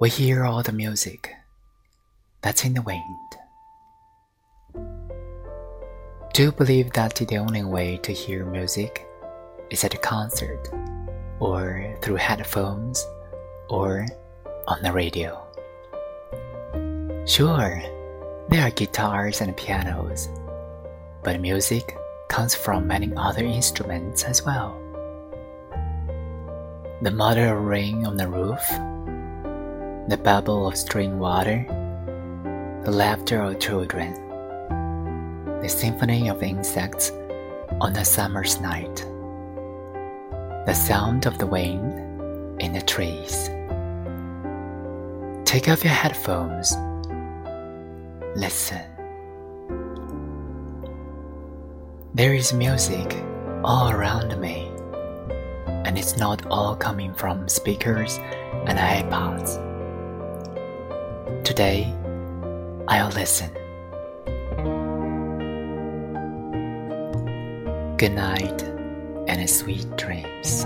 We hear all the music that's in the wind. Do you believe that the only way to hear music is at a concert, or through headphones, or on the radio? Sure, there are guitars and pianos, but music comes from many other instruments as well. The mother rain on the roof the babble of stream water, the laughter of children, the symphony of insects on a summer's night, the sound of the wind in the trees. Take off your headphones. Listen. There is music all around me, and it's not all coming from speakers and iPods. Today, I'll listen. Good night and sweet dreams.